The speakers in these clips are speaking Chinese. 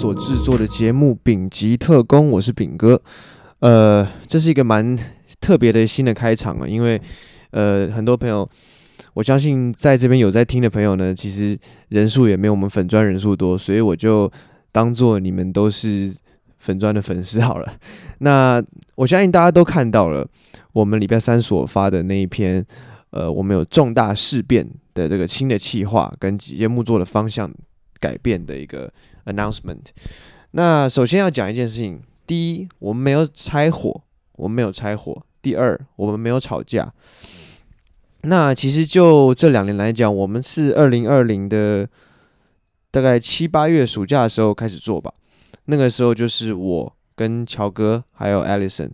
所制作的节目《丙级特工》，我是丙哥。呃，这是一个蛮特别的新的开场啊，因为呃，很多朋友，我相信在这边有在听的朋友呢，其实人数也没有我们粉砖人数多，所以我就当做你们都是粉砖的粉丝好了。那我相信大家都看到了，我们礼拜三所发的那一篇，呃，我们有重大事变的这个新的企划跟节目做的方向改变的一个 announcement。那首先要讲一件事情：第一，我们没有拆伙，我们没有拆伙；第二，我们没有吵架。那其实就这两年来讲，我们是二零二零的大概七八月暑假的时候开始做吧。那个时候就是我跟乔哥还有 Alison，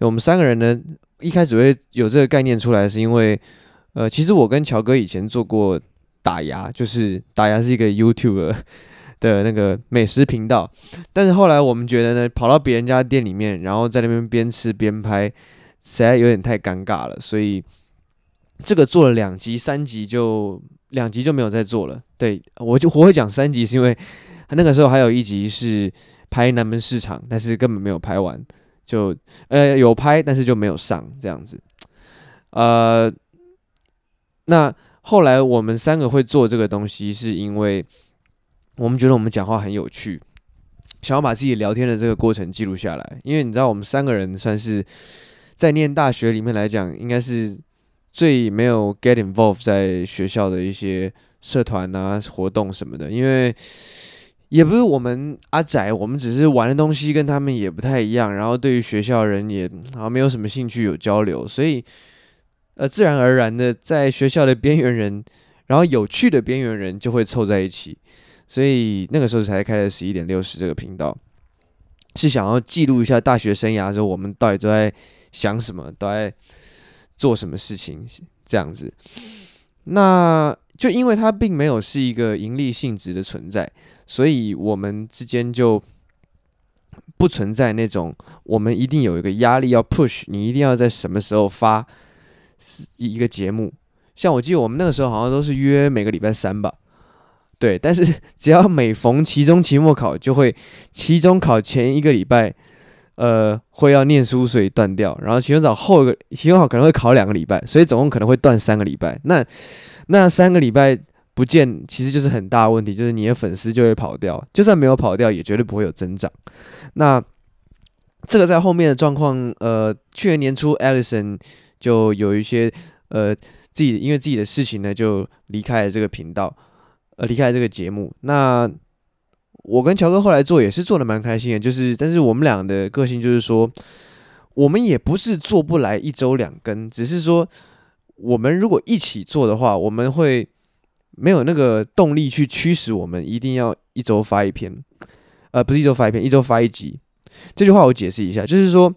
我们三个人呢，一开始会有这个概念出来，是因为呃，其实我跟乔哥以前做过。打牙就是打牙是一个 YouTuber 的那个美食频道，但是后来我们觉得呢，跑到别人家店里面，然后在那边边吃边拍，实在有点太尴尬了，所以这个做了两集、三集就两集就没有再做了。对，我就我会讲三集，是因为那个时候还有一集是拍南门市场，但是根本没有拍完，就呃有拍，但是就没有上这样子。呃，那。后来我们三个会做这个东西，是因为我们觉得我们讲话很有趣，想要把自己聊天的这个过程记录下来。因为你知道，我们三个人算是在念大学里面来讲，应该是最没有 get involved 在学校的一些社团啊、活动什么的。因为也不是我们阿仔，我们只是玩的东西跟他们也不太一样，然后对于学校人也好像没有什么兴趣有交流，所以。呃，自然而然的，在学校的边缘人，然后有趣的边缘人就会凑在一起，所以那个时候才开了十一点六十这个频道，是想要记录一下大学生涯的时候我们到底都在想什么，都在做什么事情这样子。那就因为它并没有是一个盈利性质的存在，所以我们之间就不存在那种我们一定有一个压力要 push，你一定要在什么时候发。一个节目，像我记得我们那个时候好像都是约每个礼拜三吧，对。但是 只要每逢期中、期末考，就会期中考前一个礼拜，呃，会要念书，所以断掉。然后期中考后一个期中考可能会考两个礼拜，所以总共可能会断三个礼拜。那那三个礼拜不见，其实就是很大问题，就是你的粉丝就会跑掉，就算没有跑掉，也绝对不会有增长。那这个在后面的状况，呃，去年年初，Alison。就有一些呃自己因为自己的事情呢，就离开了这个频道，呃离开这个节目。那我跟乔哥后来做也是做的蛮开心的，就是但是我们俩的个性就是说，我们也不是做不来一周两更，只是说我们如果一起做的话，我们会没有那个动力去驱使我们一定要一周发一篇，呃不是一周发一篇，一周发一集。这句话我解释一下，就是说。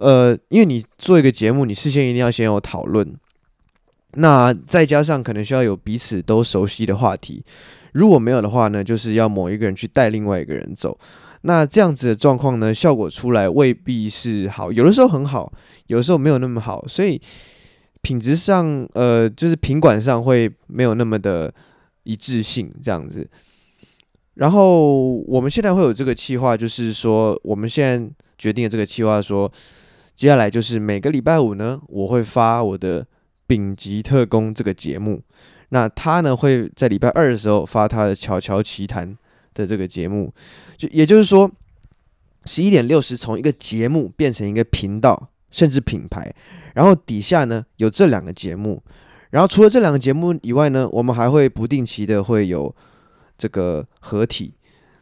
呃，因为你做一个节目，你事先一定要先有讨论，那再加上可能需要有彼此都熟悉的话题，如果没有的话呢，就是要某一个人去带另外一个人走，那这样子的状况呢，效果出来未必是好，有的时候很好，有的时候没有那么好，所以品质上，呃，就是品管上会没有那么的一致性这样子。然后我们现在会有这个计划，就是说我们现在决定的这个计划说。接下来就是每个礼拜五呢，我会发我的《丙级特工》这个节目。那他呢会在礼拜二的时候发他的《巧巧奇谈》的这个节目。就也就是说，十一点六十从一个节目变成一个频道，甚至品牌。然后底下呢有这两个节目。然后除了这两个节目以外呢，我们还会不定期的会有这个合体。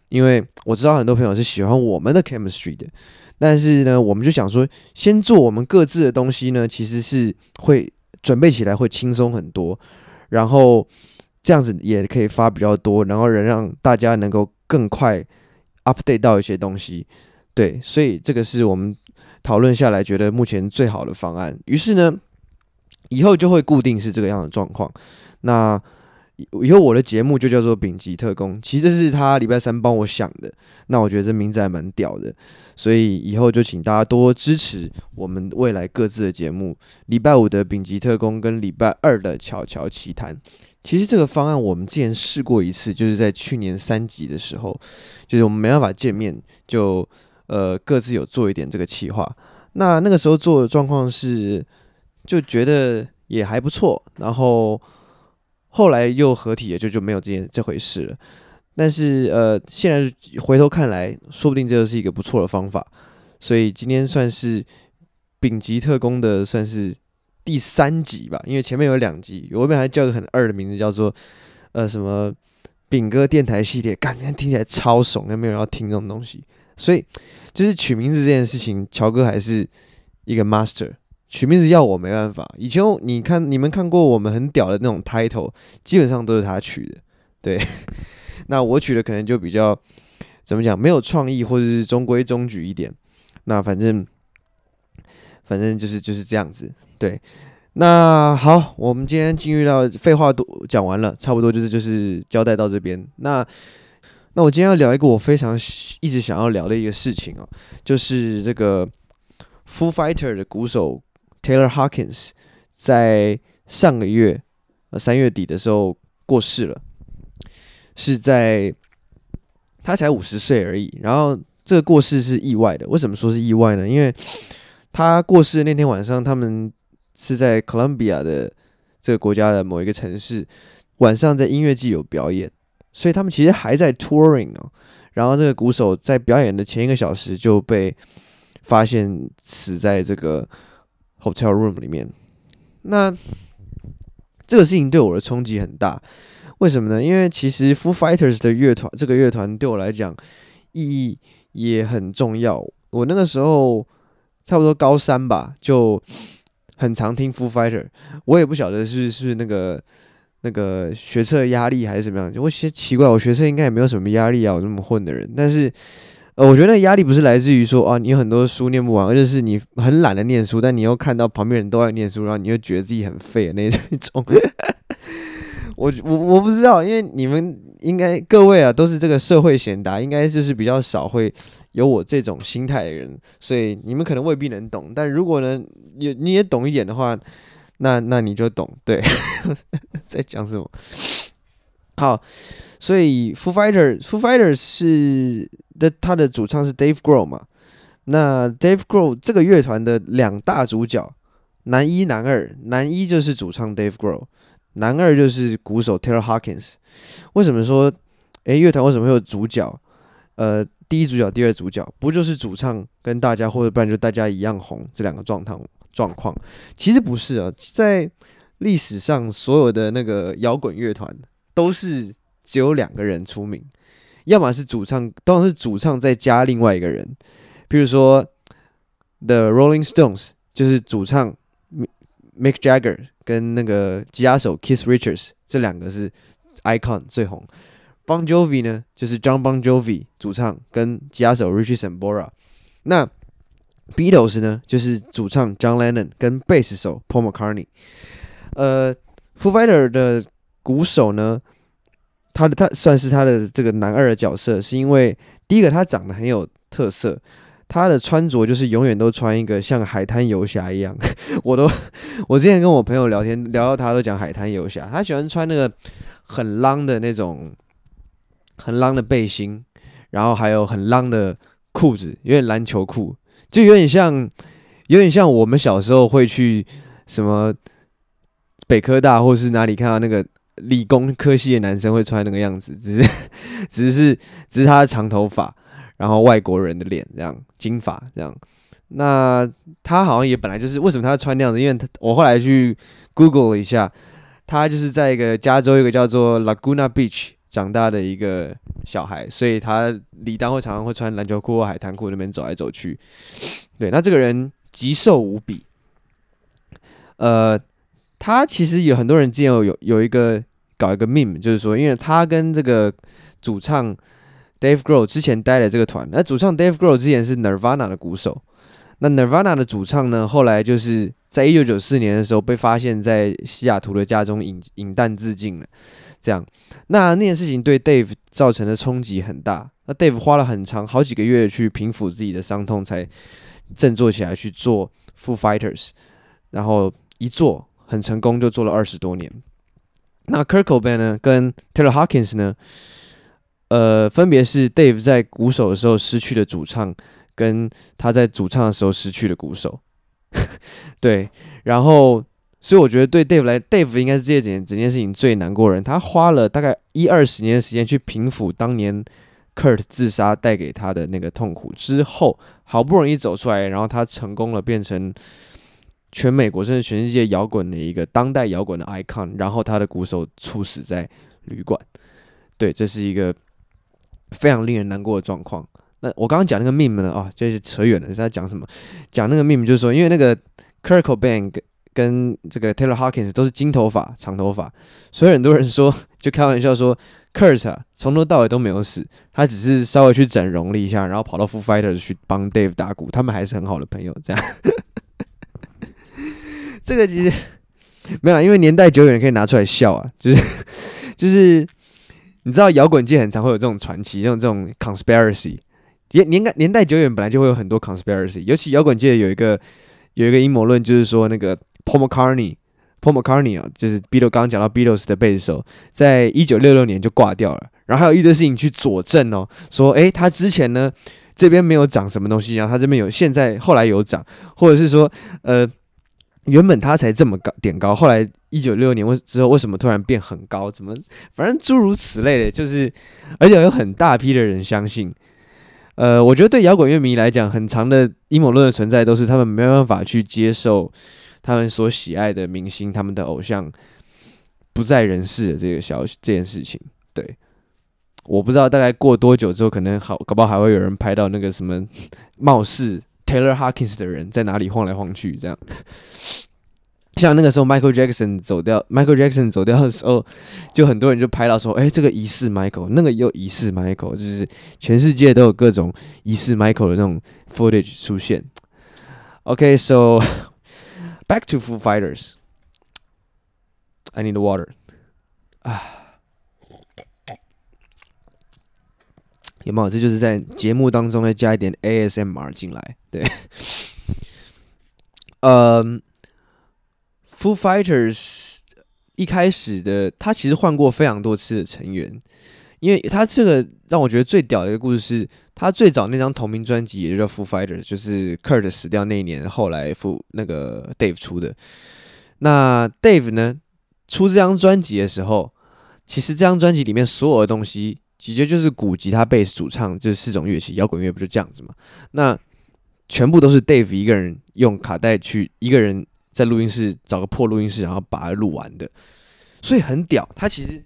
因为我知道很多朋友是喜欢我们的 chemistry 的。但是呢，我们就想说，先做我们各自的东西呢，其实是会准备起来会轻松很多，然后这样子也可以发比较多，然后能让大家能够更快 update 到一些东西。对，所以这个是我们讨论下来觉得目前最好的方案。于是呢，以后就会固定是这个样的状况。那。以后我的节目就叫做《丙级特工》，其实这是他礼拜三帮我想的。那我觉得这名字还蛮屌的，所以以后就请大家多支持我们未来各自的节目。礼拜五的《丙级特工》跟礼拜二的《巧巧奇谈》，其实这个方案我们之前试过一次，就是在去年三级的时候，就是我们没办法见面，就呃各自有做一点这个企划。那那个时候做的状况是，就觉得也还不错，然后后来又合体了，就就没有这件这回事了。但是呃，现在回头看来，说不定这就是一个不错的方法。所以今天算是丙级特工的算是第三集吧，因为前面有两集，我后面还叫个很二的名字，叫做呃什么丙哥电台系列，感觉听起来超怂，又没有人要听这种东西。所以就是取名字这件事情，乔哥还是一个 master。取名字要我没办法。以前你看你们看过我们很屌的那种 title，基本上都是他取的。对，那我取的可能就比较怎么讲，没有创意，或者是中规中矩一点。那反正，反正就是就是这样子。对，那好，我们今天进入到废话都讲完了，差不多就是就是交代到这边。那那我今天要聊一个我非常一直想要聊的一个事情啊，就是这个 Foo Fighter 的鼓手 Taylor Hawkins 在上个月呃三月底的时候过世了，是在他才五十岁而已，然后。这个过世是意外的，为什么说是意外呢？因为他过世的那天晚上，他们是在 Columbia 的这个国家的某一个城市，晚上在音乐季有表演，所以他们其实还在 touring 哦。然后这个鼓手在表演的前一个小时就被发现死在这个 hotel room 里面。那这个事情对我的冲击很大，为什么呢？因为其实 Foo Fighters 的乐团，这个乐团对我来讲意义。也很重要。我那个时候差不多高三吧，就很常听 Foo Fighter。我也不晓得是是那个那个学测压力还是怎么样。我其实奇怪，我学测应该也没有什么压力啊，我这么混的人。但是呃，我觉得压力不是来自于说啊，你有很多书念不完，而是你很懒得念书，但你又看到旁边人都在念书，然后你又觉得自己很废的那种。我我我不知道，因为你们应该各位啊都是这个社会贤达，应该就是比较少会有我这种心态的人，所以你们可能未必能懂。但如果呢，也你也懂一点的话，那那你就懂。对，在讲什么？好，所以 Foo Fighter，Foo Fighter 是的，他的主唱是 Dave Grohl 嘛？那 Dave Grohl 这个乐团的两大主角，男一男二，男一就是主唱 Dave Grohl。男二就是鼓手 Taylor Hawkins。为什么说，诶，乐团为什么会有主角？呃，第一主角、第二主角，不就是主唱跟大家，或者不然就大家一样红这两个状态状况？其实不是啊，在历史上所有的那个摇滚乐团都是只有两个人出名，要么是主唱，当然是主唱再加另外一个人。比如说 The Rolling Stones，就是主唱 Mick Jagger。跟那个吉他手 Keith Richards 这两个是 icon 最红。Bon Jovi 呢，就是 John Bon Jovi 主唱跟吉他手 Richie Sambora。那 Beatles 呢，就是主唱 John Lennon 跟贝斯手 Paul McCartney。呃，Foo Fighter 的鼓手呢，他的他算是他的这个男二的角色，是因为第一个他长得很有特色。他的穿着就是永远都穿一个像海滩游侠一样，我都我之前跟我朋友聊天聊到他都讲海滩游侠，他喜欢穿那个很浪的那种很浪的背心，然后还有很浪的裤子，有点篮球裤，就有点像有点像我们小时候会去什么北科大或是哪里看到那个理工科系的男生会穿那个样子，只是只是只是他的长头发。然后外国人的脸这样金发这样，那他好像也本来就是为什么他穿那样子？因为他我后来去 Google 了一下，他就是在一个加州一个叫做 Laguna Beach 长大的一个小孩，所以他理当会常常会穿篮球裤或海滩裤那边走来走去。对，那这个人极瘦无比，呃，他其实有很多人之前有有有一个搞一个 meme，就是说，因为他跟这个主唱。Dave Grohl 之前待了这个团，那主唱 Dave Grohl 之前是 Nirvana 的鼓手。那 Nirvana 的主唱呢，后来就是在一九九四年的时候被发现，在西雅图的家中饮饮弹自尽了。这样，那那件事情对 Dave 造成的冲击很大。那 Dave 花了很长好几个月去平复自己的伤痛，才振作起来去做 Foo Fighters。然后一做很成功，就做了二十多年。那 k i r k o b a n 呢，跟 Taylor Hawkins 呢，呃，分别是 Dave 在鼓手的时候失去了主唱，跟他在主唱的时候失去了鼓手。对，然后，所以我觉得对 Dave 来，Dave 应该是这件整件事情最难过的人。他花了大概一二十年的时间去平复当年 Kurt 自杀带给他的那个痛苦之后，好不容易走出来，然后他成功了，变成。全美国甚至全世界摇滚的一个当代摇滚的 icon，然后他的鼓手猝死在旅馆，对，这是一个非常令人难过的状况。那我刚刚讲那个 meme 呢？啊，这是扯远了。是在讲什么？讲那个 meme 就是说，因为那个 Kurt Cobain 跟这个 Taylor Hawkins 都是金头发、长头发，所以很多人说，就开玩笑说，Kurt 啊，从头到尾都没有死，他只是稍微去整容了一下，然后跑到 Foo Fighters 去帮 Dave 打鼓，他们还是很好的朋友，这样。这个其实 没有，因为年代久远可以拿出来笑啊，就是 就是你知道摇滚界很常会有这种传奇，这种这种 conspiracy，年年代年代久远本来就会有很多 conspiracy，尤其摇滚界有一个有一个阴谋论，就是说那个 Paul McCartney，Paul McCartney 啊，就是 B 六刚刚讲到 B 六十的贝斯手，在一九六六年就挂掉了，然后还有一堆事情去佐证哦，说诶他之前呢这边没有长什么东西，然后他这边有，现在后来有长，或者是说呃。原本他才这么高点高，后来一九六六年为之后为什么突然变很高？怎么反正诸如此类的，就是而且有很大批的人相信。呃，我觉得对摇滚乐迷来讲，很长的阴谋论的存在都是他们没办法去接受他们所喜爱的明星、他们的偶像不在人世的这个消息这件事情。对，我不知道大概过多久之后，可能好搞不好还会有人拍到那个什么 貌似。Taylor Hawkins 的人在哪里晃来晃去？这样，像那个时候 Michael Jackson 走掉，Michael Jackson 走掉的时候，就很多人就拍到说：“哎，这个疑似 Michael，那个又疑似 Michael，就是全世界都有各种疑似 Michael 的那种 footage 出现。” OK，so back to Foo Fighters. I need water. 啊。有没有？这就是在节目当中再加一点 ASMR 进来。对，嗯，Foo Fighters 一开始的他其实换过非常多次的成员，因为他这个让我觉得最屌的一个故事是，他最早那张同名专辑也就叫 Foo Fighters，就是 Kurt 死掉那一年，后来 Foo 那个 Dave 出的。那 Dave 呢，出这张专辑的时候，其实这张专辑里面所有的东西。直接就是鼓、吉他、贝斯、主唱，这四种乐器。摇滚乐不就这样子吗？那全部都是 Dave 一个人用卡带去，一个人在录音室找个破录音室，然后把它录完的。所以很屌。他其实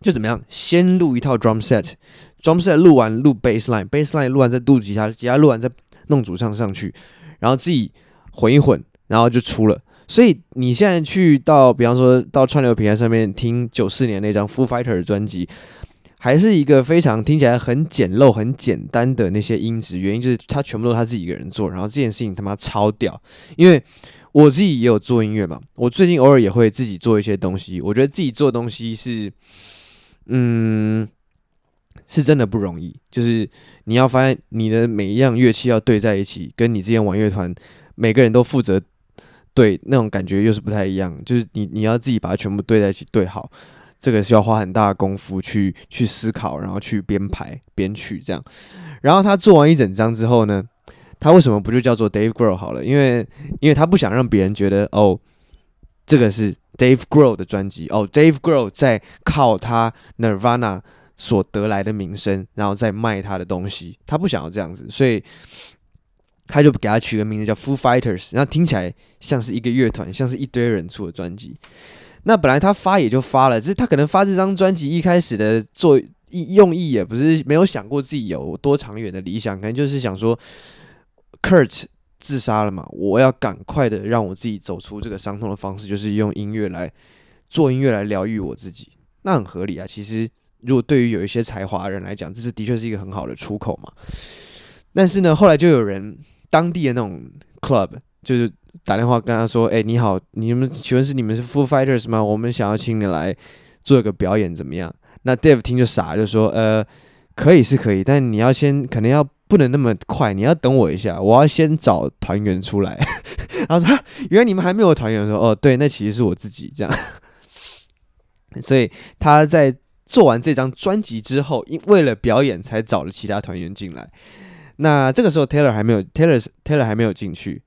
就怎么样，先录一套 drum set，drum set 录完录 bass line，bass line 录完再录吉他，吉他录完再弄主唱上去，然后自己混一混，然后就出了。所以你现在去到，比方说到串流平台上面听九四年那张 Foo Fighter 的专辑。还是一个非常听起来很简陋、很简单的那些音质，原因就是他全部都是他自己一个人做，然后这件事情他妈超屌。因为我自己也有做音乐嘛，我最近偶尔也会自己做一些东西。我觉得自己做东西是，嗯，是真的不容易。就是你要发现你的每一样乐器要对在一起，跟你之前玩乐团每个人都负责对那种感觉又是不太一样。就是你你要自己把它全部对在一起对好。这个需要花很大的功夫去去思考，然后去编排编曲这样。然后他做完一整张之后呢，他为什么不就叫做 Dave Grohl 好了？因为因为他不想让别人觉得哦，这个是 Dave Grohl 的专辑哦，Dave Grohl 在靠他 Nirvana 所得来的名声，然后再卖他的东西。他不想要这样子，所以他就给他取个名字叫 Foo Fighters，然后听起来像是一个乐团，像是一堆人出的专辑。那本来他发也就发了，只是他可能发这张专辑一开始的做意用意也不是没有想过自己有多长远的理想，可能就是想说，Kurt 自杀了嘛，我要赶快的让我自己走出这个伤痛的方式，就是用音乐来做音乐来疗愈我自己，那很合理啊。其实如果对于有一些才华的人来讲，这是的确是一个很好的出口嘛。但是呢，后来就有人当地的那种 club 就是。打电话跟他说：“哎、你好，你们请问是你们是 Full Fighters 吗？我们想要请你来做一个表演，怎么样？”那 Dave 听就傻，就说：“呃，可以是可以，但你要先，可能要不能那么快，你要等我一下，我要先找团员出来。”然后说：“原来你们还没有团员。”说：“哦，对，那其实是我自己这样。”所以他在做完这张专辑之后，因为了表演才找了其他团员进来。那这个时候 Taylor 还没有 Taylor Taylor 还没有进去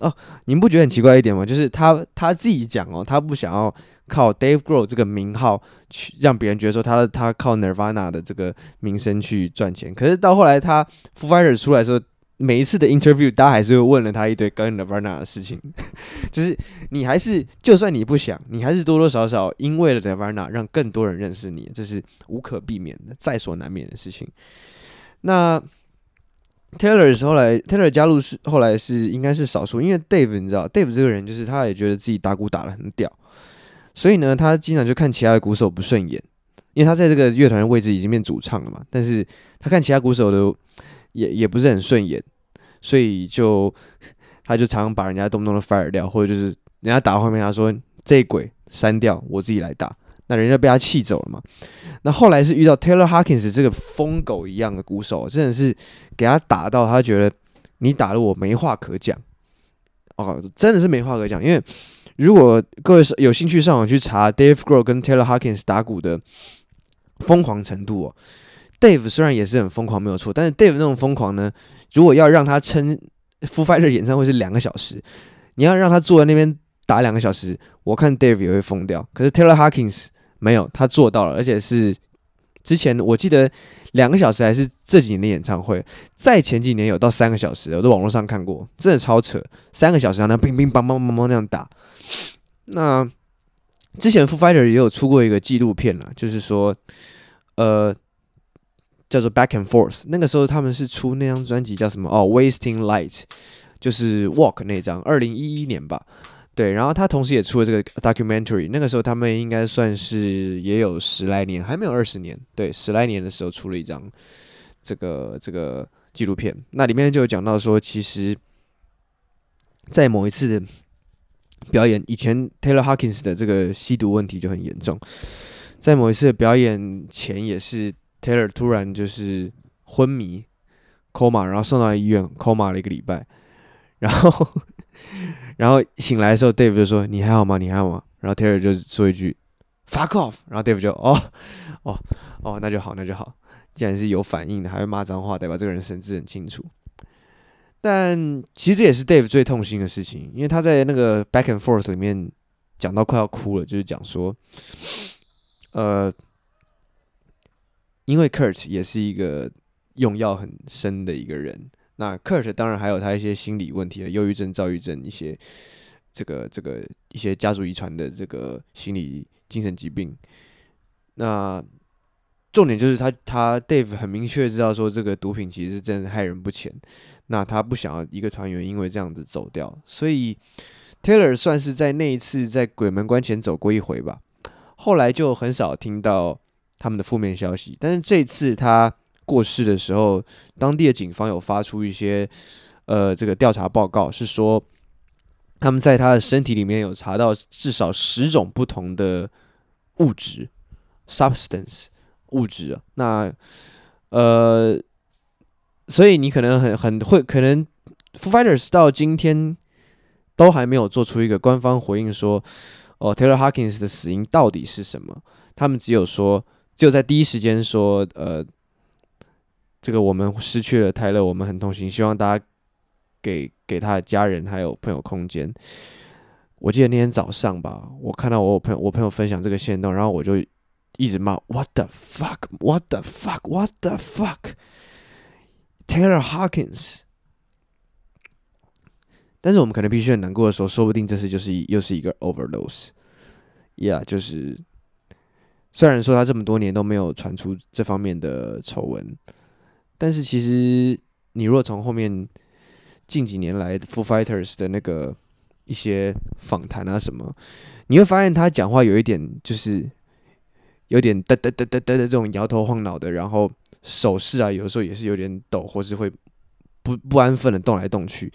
哦。你们不觉得很奇怪一点吗？就是他他自己讲哦，他不想要靠 Dave Grohl 这个名号去让别人觉得说他他靠 Nirvana 的这个名声去赚钱。可是到后来他 f i g h t e r 出来的时候，每一次的 interview，大家还是会问了他一堆跟 Nirvana 的事情。就是你还是就算你不想，你还是多多少少因为了 Nirvana 让更多人认识你，这是无可避免的，在所难免的事情。那 Taylor 是后来，Taylor 加入是后来是应该是少数，因为 Dave 你知道，Dave 这个人就是他也觉得自己打鼓打得很屌，所以呢，他经常就看其他的鼓手不顺眼，因为他在这个乐团的位置已经变主唱了嘛，但是他看其他鼓手都也也不是很顺眼，所以就他就常常把人家动不动的 fire 掉，或者就是人家打后面他说这鬼删掉，我自己来打。那人家被他气走了嘛？那后来是遇到 Taylor Hawkins 这个疯狗一样的鼓手，真的是给他打到他觉得你打得我没话可讲哦，真的是没话可讲。因为如果各位有兴趣上网去查 Dave Grohl 跟 Taylor Hawkins 打鼓的疯狂程度哦，Dave 虽然也是很疯狂没有错，但是 Dave 那种疯狂呢，如果要让他撑 Foo Fighters 演唱会是两个小时，你要让他坐在那边打两个小时，我看 Dave 也会疯掉。可是 Taylor Hawkins 没有，他做到了，而且是之前我记得两个小时还是这几年的演唱会，在前几年有到三个小时，我在网络上看过，真的超扯，三个小时让他乒乒乓乓乓乓那样打。那之前 f o Fighter 也有出过一个纪录片啦，就是说，呃，叫做 Back and Forth，那个时候他们是出那张专辑叫什么？哦，Wasting Light，就是 Walk 那张，二零一一年吧。对，然后他同时也出了这个 documentary，那个时候他们应该算是也有十来年，还没有二十年，对，十来年的时候出了一张这个这个纪录片，那里面就有讲到说，其实，在某一次表演以前，Taylor Hawkins 的这个吸毒问题就很严重，在某一次表演前，也是 Taylor 突然就是昏迷 coma，然后送到医院 coma 了一个礼拜，然后。然后醒来的时候，Dave 就说：“你还好吗？你还好吗？”然后 Taylor 就说一句 “fuck off”，然后 Dave 就：“哦，哦，哦，那就好，那就好。既然是有反应的，还会骂脏话，代表这个人神志很清楚。”但其实这也是 Dave 最痛心的事情，因为他在那个 Back and Forth 里面讲到快要哭了，就是讲说，呃，因为 Kurt 也是一个用药很深的一个人。那 Kurt 当然还有他一些心理问题啊，忧郁症、躁郁症一些，这个这个一些家族遗传的这个心理精神疾病。那重点就是他他 Dave 很明确知道说这个毒品其实是真的害人不浅。那他不想要一个团员因为这样子走掉，所以 Taylor 算是在那一次在鬼门关前走过一回吧。后来就很少听到他们的负面消息，但是这次他。过世的时候，当地的警方有发出一些呃这个调查报告，是说他们在他的身体里面有查到至少十种不同的物质 （substance） 物质。那呃，所以你可能很很会可能 Fighters 到今天都还没有做出一个官方回应，说哦 Taylor Hawkins 的死因到底是什么？他们只有说，只有在第一时间说呃。这个我们失去了泰勒，我们很痛心，希望大家给给他的家人还有朋友空间。我记得那天早上吧，我看到我朋友我朋友分享这个线动，然后我就一直骂 What the fuck? What the fuck? What the fuck? Taylor Hawkins。但是我们可能必须很难过的时候，说不定这次就是又是一个 overdose。Yeah，就是虽然说他这么多年都没有传出这方面的丑闻。但是其实，你若从后面近几年来 Foo Fighters 的那个一些访谈啊什么，你会发现他讲话有一点就是有点嘚嘚嘚嘚嘚的这种摇头晃脑的，然后手势啊有时候也是有点抖，或是会不不安分的动来动去。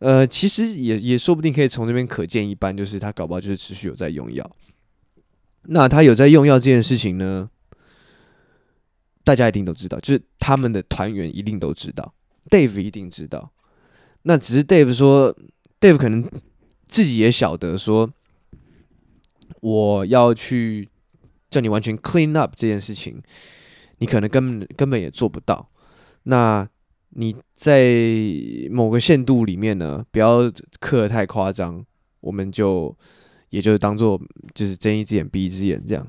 呃，其实也也说不定可以从这边可见一斑，就是他搞不好就是持续有在用药。那他有在用药这件事情呢？大家一定都知道，就是他们的团员一定都知道，Dave 一定知道。那只是 Dave 说，Dave 可能自己也晓得说，我要去叫你完全 clean up 这件事情，你可能根本根本也做不到。那你在某个限度里面呢，不要刻太夸张，我们就也就当做就是睁一只眼闭一只眼这样。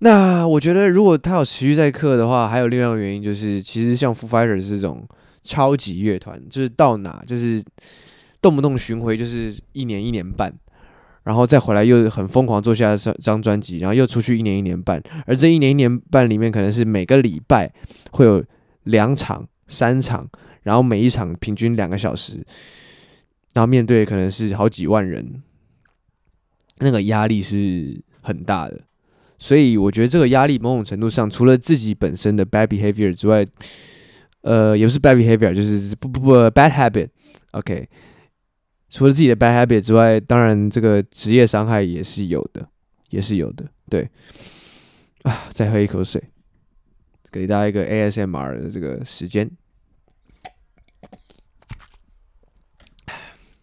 那我觉得，如果他有持续在刻的话，还有另外一个原因就是，其实像 Foo Fighters 这种超级乐团，就是到哪就是动不动巡回，就是一年一年半，然后再回来又很疯狂做下一张专辑，然后又出去一年一年半，而这一年一年半里面，可能是每个礼拜会有两场、三场，然后每一场平均两个小时，然后面对可能是好几万人，那个压力是很大的。所以我觉得这个压力某种程度上，除了自己本身的 bad behavior 之外，呃，也不是 bad behavior，就是不不不 bad habit。OK，除了自己的 bad habit 之外，当然这个职业伤害也是有的，也是有的。对，啊，再喝一口水，给大家一个 ASMR 的这个时间。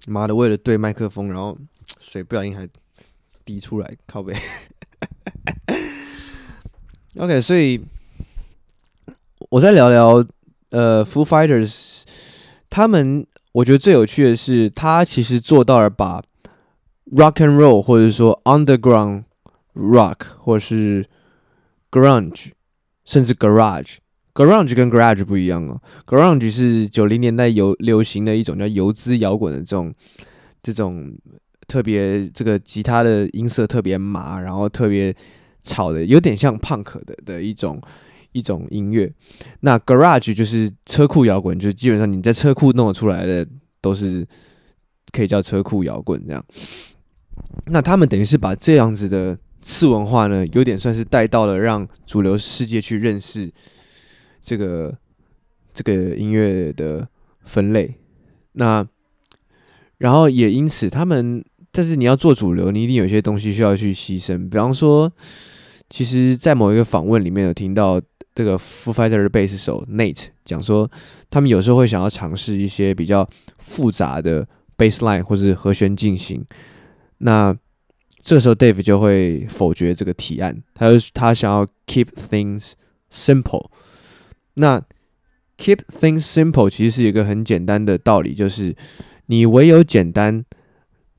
妈的，为了对麦克风，然后水不小心还滴出来，靠北。OK，所以我再聊聊呃，Foo Fighters，他们我觉得最有趣的是，他其实做到了把 Rock and Roll 或者说 Underground Rock 或者是 Grunge，甚至 Garage，Grunge 跟 Garage 不一样哦，Grunge 是九零年代有流行的一种叫游资摇滚的这种这种特别这个吉他的音色特别麻，然后特别。吵的有点像 punk 的的一种一种音乐，那 garage 就是车库摇滚，就是基本上你在车库弄出来的都是可以叫车库摇滚这样。那他们等于是把这样子的次文化呢，有点算是带到了让主流世界去认识这个这个音乐的分类。那然后也因此他们，但是你要做主流，你一定有些东西需要去牺牲，比方说。其实，在某一个访问里面有听到这个 Foo fighter 的贝斯手 Nate 讲说，他们有时候会想要尝试一些比较复杂的 bass line 或是和弦进行。那这时候 Dave 就会否决这个提案，他就他想要 keep things simple。那 keep things simple 其实是一个很简单的道理，就是你唯有简单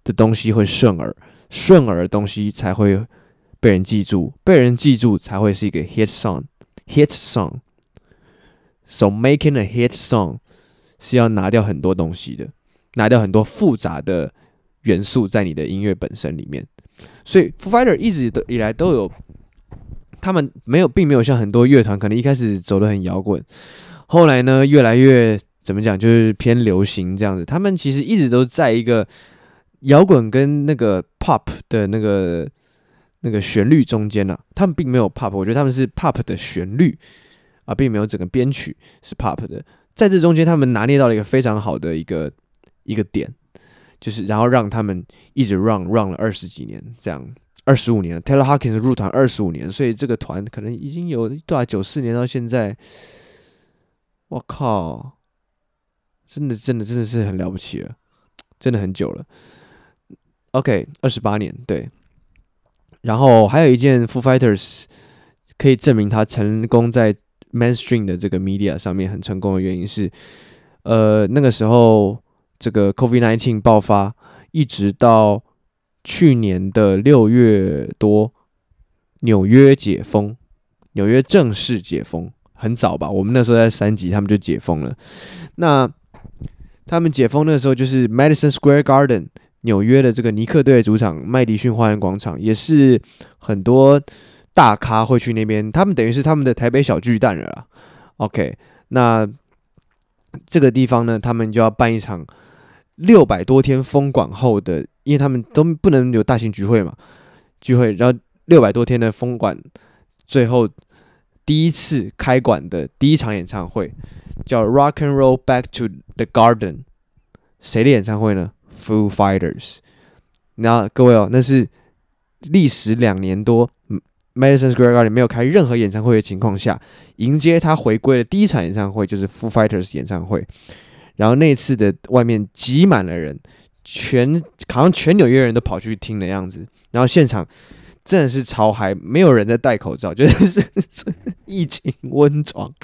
的东西会顺耳，顺耳的东西才会。被人记住，被人记住才会是一个 hit song，hit song。So making a hit song 是要拿掉很多东西的，拿掉很多复杂的元素在你的音乐本身里面。所以 f o Fighter 一直以来都有，他们没有，并没有像很多乐团可能一开始走得很摇滚，后来呢越来越怎么讲，就是偏流行这样子。他们其实一直都在一个摇滚跟那个 pop 的那个。那个旋律中间呢、啊，他们并没有 pop，我觉得他们是 pop 的旋律啊，并没有整个编曲是 pop 的，在这中间他们拿捏到了一个非常好的一个一个点，就是然后让他们一直 run run 了二十几年，这样二十五年，Taylor Hawkins 入团二十五年，所以这个团可能已经有多少九四年到现在，我靠，真的真的真的是很了不起了，真的很久了，OK，二十八年，对。然后还有一件 Foo Fighters 可以证明他成功在 mainstream 的这个 media 上面很成功的原因是，呃，那个时候这个 COVID-19 爆发，一直到去年的六月多，纽约解封，纽约正式解封，很早吧？我们那时候在三级，他们就解封了。那他们解封那时候就是 Madison Square Garden。纽约的这个尼克队主场麦迪逊花园广场也是很多大咖会去那边，他们等于是他们的台北小巨蛋了啦。OK，那这个地方呢，他们就要办一场六百多天封馆后的，因为他们都不能有大型聚会嘛，聚会，然后六百多天的封馆，最后第一次开馆的第一场演唱会叫 Rock and Roll Back to the Garden，谁的演唱会呢？Foo Fighters，那各位哦，那是历时两年多，Madison Square Garden 没有开任何演唱会的情况下，迎接他回归的第一场演唱会就是 Foo Fighters 演唱会。然后那次的外面挤满了人，全好像全纽约人都跑去听的样子。然后现场真的是超嗨，没有人在戴口罩，就是 是疫情温床。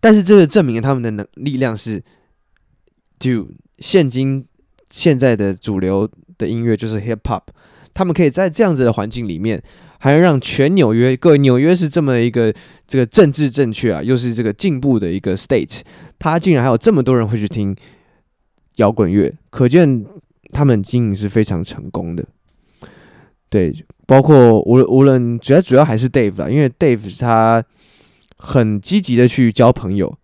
但是这个证明了他们的能力量是，do 现今现在的主流的音乐就是 hip hop，他们可以在这样子的环境里面，还能让全纽约，各位纽约是这么一个这个政治正确啊，又是这个进步的一个 state，他竟然还有这么多人会去听摇滚乐，可见他们经营是非常成功的。对，包括无论无论主要主要还是 Dave 啦，因为 Dave 他很积极的去交朋友，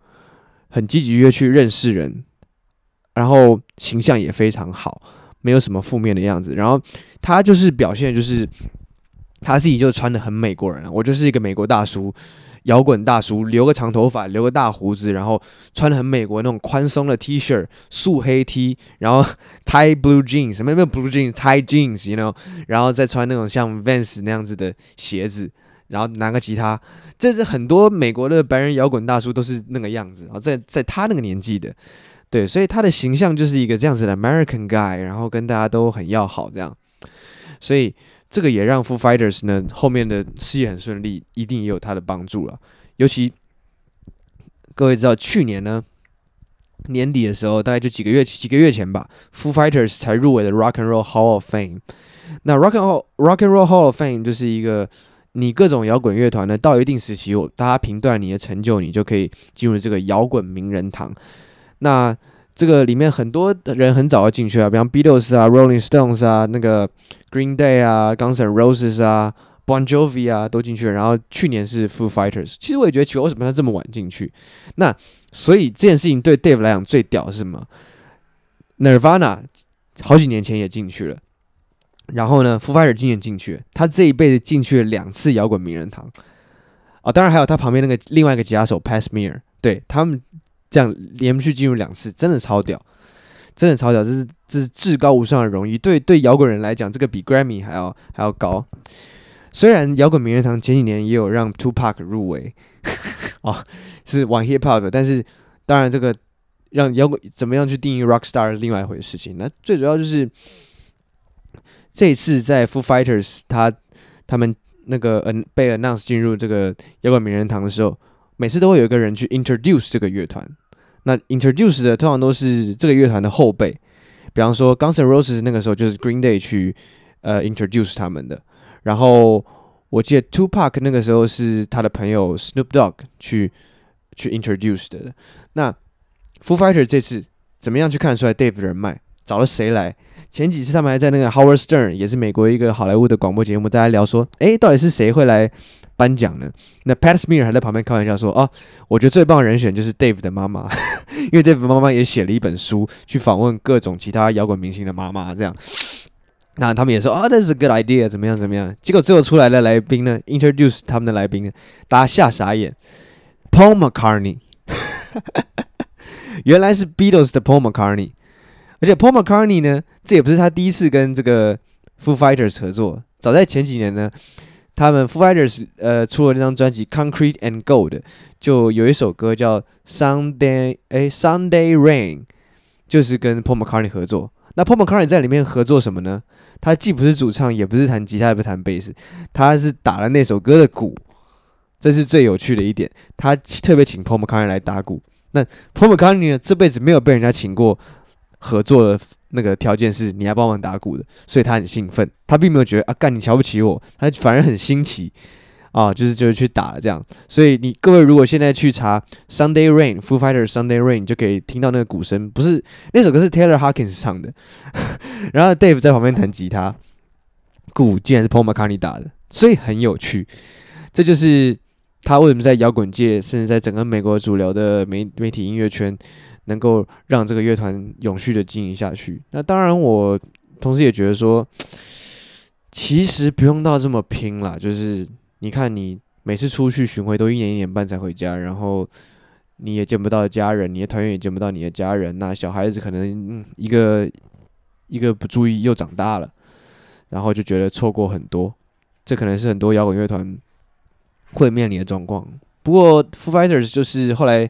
很积极的去认识人，然后形象也非常好，没有什么负面的样子。然后他就是表现就是他自己就穿得很美国人，我就是一个美国大叔。摇滚大叔，留个长头发，留个大胡子，然后穿的很美国那种宽松的 T 恤，素黑 T，然后 tie blue jeans，什么没有 blue jeans，tie jeans，you know，然后再穿那种像 Vans 那样子的鞋子，然后拿个吉他，这是很多美国的白人摇滚大叔都是那个样子啊，在在他那个年纪的，对，所以他的形象就是一个这样子的 American guy，然后跟大家都很要好这样，所以。这个也让 Foo Fighters 呢后面的事业很顺利，一定也有他的帮助了。尤其各位知道，去年呢年底的时候，大概就几个月几个月前吧，Foo Fighters 才入围的 Rock and Roll Hall of Fame。那 Rock and Roll Rock and Roll Hall of Fame 就是一个你各种摇滚乐团呢到一定时期，有大家评断你的成就，你就可以进入这个摇滚名人堂。那这个里面很多人很早就进去了，比方 Beatles 啊、Rolling Stones 啊、那个 Green Day 啊、Guns N' Roses 啊、Bon Jovi 啊都进去了。然后去年是 Foo Fighters，其实我也觉得奇怪，为什么他这么晚进去？那所以这件事情对 Dave 来讲最屌是什么？Nirvana 好几年前也进去了，然后呢，Foo Fighters 今年进去，他这一辈子进去了两次摇滚名人堂。啊、哦，当然还有他旁边那个另外一个吉他手 Pasmir，对他们。这样连续进入两次，真的超屌，真的超屌，这是这是至高无上的荣誉。对对，摇滚人来讲，这个比 Grammy 还要还要高。虽然摇滚名人堂前几年也有让 Two Pack 入围，哦，是玩 Hip Hop，但是当然这个让摇滚怎么样去定义 Rock Star 是另外一回事情。那最主要就是这一次在 Foo Fighters 他他们那个嗯被 announce 进入这个摇滚名人堂的时候。每次都会有一个人去 introduce 这个乐团，那 introduce 的通常都是这个乐团的后辈，比方说 Guns N' Roses 那个时候就是 Green Day 去呃 introduce 他们的，然后我记得 Tupac 那个时候是他的朋友 Snoop Dogg 去去 introduce 的。那 Foo Fighter 这次怎么样去看出来 Dave 的人脉？找了谁来？前几次他们还在那个 Howard Stern 也是美国一个好莱坞的广播节目，大家聊说，诶，到底是谁会来？颁奖呢？那 Pat Smear 还在旁边开玩笑说：“哦，我觉得最棒的人选就是 Dave 的妈妈，因为 Dave 妈妈也写了一本书，去访问各种其他摇滚明星的妈妈。这样，那他们也说：哦，That's a good idea，怎么样怎么样？结果最后出来的来宾呢，introduce 他们的来宾，大家吓傻眼，Paul McCartney，原来是 Beatles 的 Paul McCartney，而且 Paul McCartney 呢，这也不是他第一次跟这个 Foo Fighters 合作，早在前几年呢。”他们 Foo Fighters 呃出了那张专辑《Concrete and Gold》，就有一首歌叫 Sunday 哎 Sunday Rain，就是跟 Paul McCartney 合作。那 Paul McCartney 在里面合作什么呢？他既不是主唱，也不是弹吉他，也不是弹贝斯，他是打了那首歌的鼓。这是最有趣的一点。他特别请 Paul McCartney 来打鼓。那 Paul McCartney 呢，这辈子没有被人家请过合作的。那个条件是你要帮忙打鼓的，所以他很兴奋，他并没有觉得啊干你瞧不起我，他反而很新奇啊，就是就是去打了这样。所以你各位如果现在去查 Sunday Rain Foo Fighters Sunday Rain，就可以听到那个鼓声，不是那首歌是 Taylor Hawkins 唱的，然后 Dave 在旁边弹吉他，鼓竟然是 Paul McCartney 打的，所以很有趣。这就是他为什么在摇滚界，甚至在整个美国主流的媒媒体音乐圈。能够让这个乐团永续的经营下去。那当然，我同时也觉得说，其实不用到这么拼啦。就是你看，你每次出去巡回都一年一年半才回家，然后你也见不到家人，你的团员也见不到你的家人。那小孩子可能一个一个不注意又长大了，然后就觉得错过很多。这可能是很多摇滚乐团会面临的状况。不过，Foo Fighters 就是后来。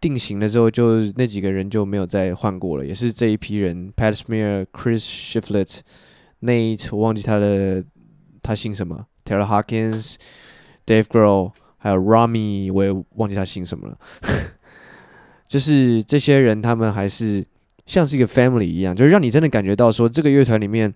定型了之后，就那几个人就没有再换过了，也是这一批人：Pat Smear、Chris Shiflett，Nate，我忘记他的他姓什么，Taylor Hawkins，Dave Grohl，还有 Rami，我也忘记他姓什么了。就是这些人，他们还是像是一个 family 一样，就是让你真的感觉到说，这个乐团里面，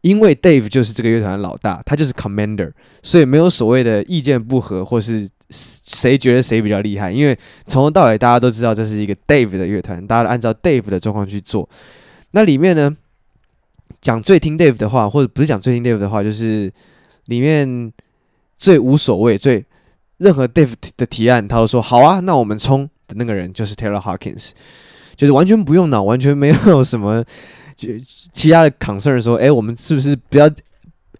因为 Dave 就是这个乐团的老大，他就是 commander，所以没有所谓的意见不合，或是谁觉得谁比较厉害，因为从头到尾大家都知道这是一个 Dave 的乐团，大家按照 Dave 的状况去做。那里面呢，讲最听 Dave 的话，或者不是讲最听 Dave 的话，就是里面最无所谓、最任何 Dave 的提案，他都说好啊，那我们冲的那个人就是 Taylor Hawkins，就是完全不用脑，完全没有什么就其他的 concern，说，哎，我们是不是不要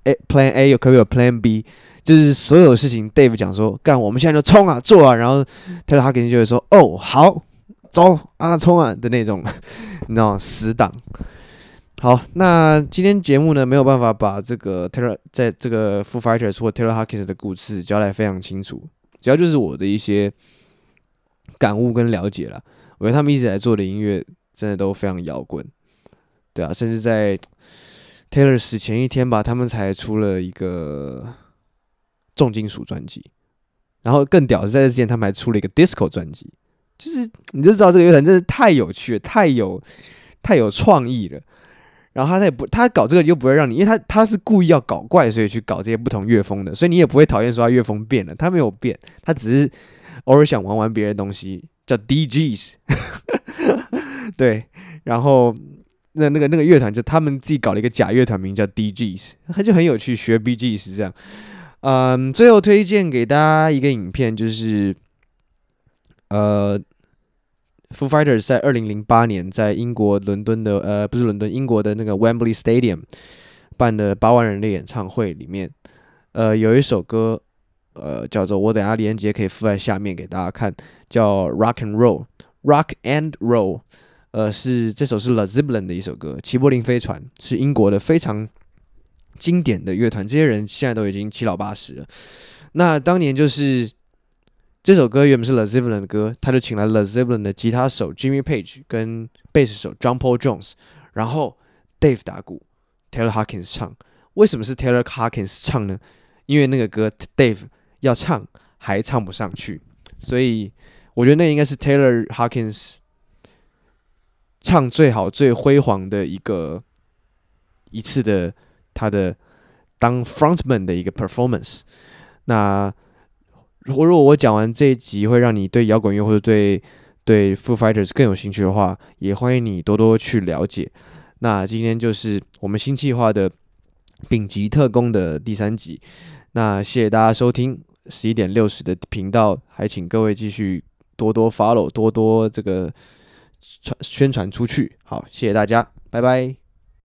哎 Plan A 有可不可以有 Plan B？就是所有事情 Dave 讲说干，我们现在就冲啊，做啊，然后 Taylor Hawkins 就会说，哦，好，走啊，冲啊的那种，你知道死党。好，那今天节目呢，没有办法把这个 Taylor 在这个 Foo Fighters 或 Taylor Hawkins 的故事交代非常清楚，主要就是我的一些感悟跟了解了。我觉得他们一直在做的音乐真的都非常摇滚，对啊，甚至在 Taylor 死前一天吧，他们才出了一个重金属专辑，然后更屌的是在这之前他们还出了一个 Disco 专辑，就是你就知道这个乐团真是太有趣了，太有太有创意了。然后他也不，他搞这个又不会让你，因为他他是故意要搞怪，所以去搞这些不同乐风的，所以你也不会讨厌说他乐风变了，他没有变，他只是偶尔想玩玩别的东西，叫 DGs，对，然后那那个那个乐团就他们自己搞了一个假乐团名叫 DGs，他就很有趣，学 BGs 这样，嗯，最后推荐给大家一个影片，就是呃。Foo Fighters 在二零零八年在英国伦敦的呃不是伦敦英国的那个 Wembley Stadium 办的八万人的演唱会里面，呃有一首歌呃叫做我等下连接可以附在下面给大家看，叫 Rock and Roll Rock and Roll，呃是这首是 Led Zeppelin 的一首歌，齐柏林飞船是英国的非常经典的乐团，这些人现在都已经七老八十了，那当年就是。这首歌原本是 l e z e b l i n 的歌，他就请来了 Led Zeppelin 的吉他手 Jimmy Page 跟贝斯手 John Paul Jones，然后 Dave 打鼓，Taylor Hawkins 唱。为什么是 Taylor Hawkins 唱呢？因为那个歌 Dave 要唱还唱不上去，所以我觉得那应该是 Taylor Hawkins 唱最好、最辉煌的一个一次的他的当 frontman 的一个 performance。那。如果如果我讲完这一集会让你对摇滚乐或者对对 Foo Fighters 更有兴趣的话，也欢迎你多多去了解。那今天就是我们新计划的丙级特工的第三集。那谢谢大家收听十一点六十的频道，还请各位继续多多 follow，多多这个传宣传出去。好，谢谢大家，拜拜。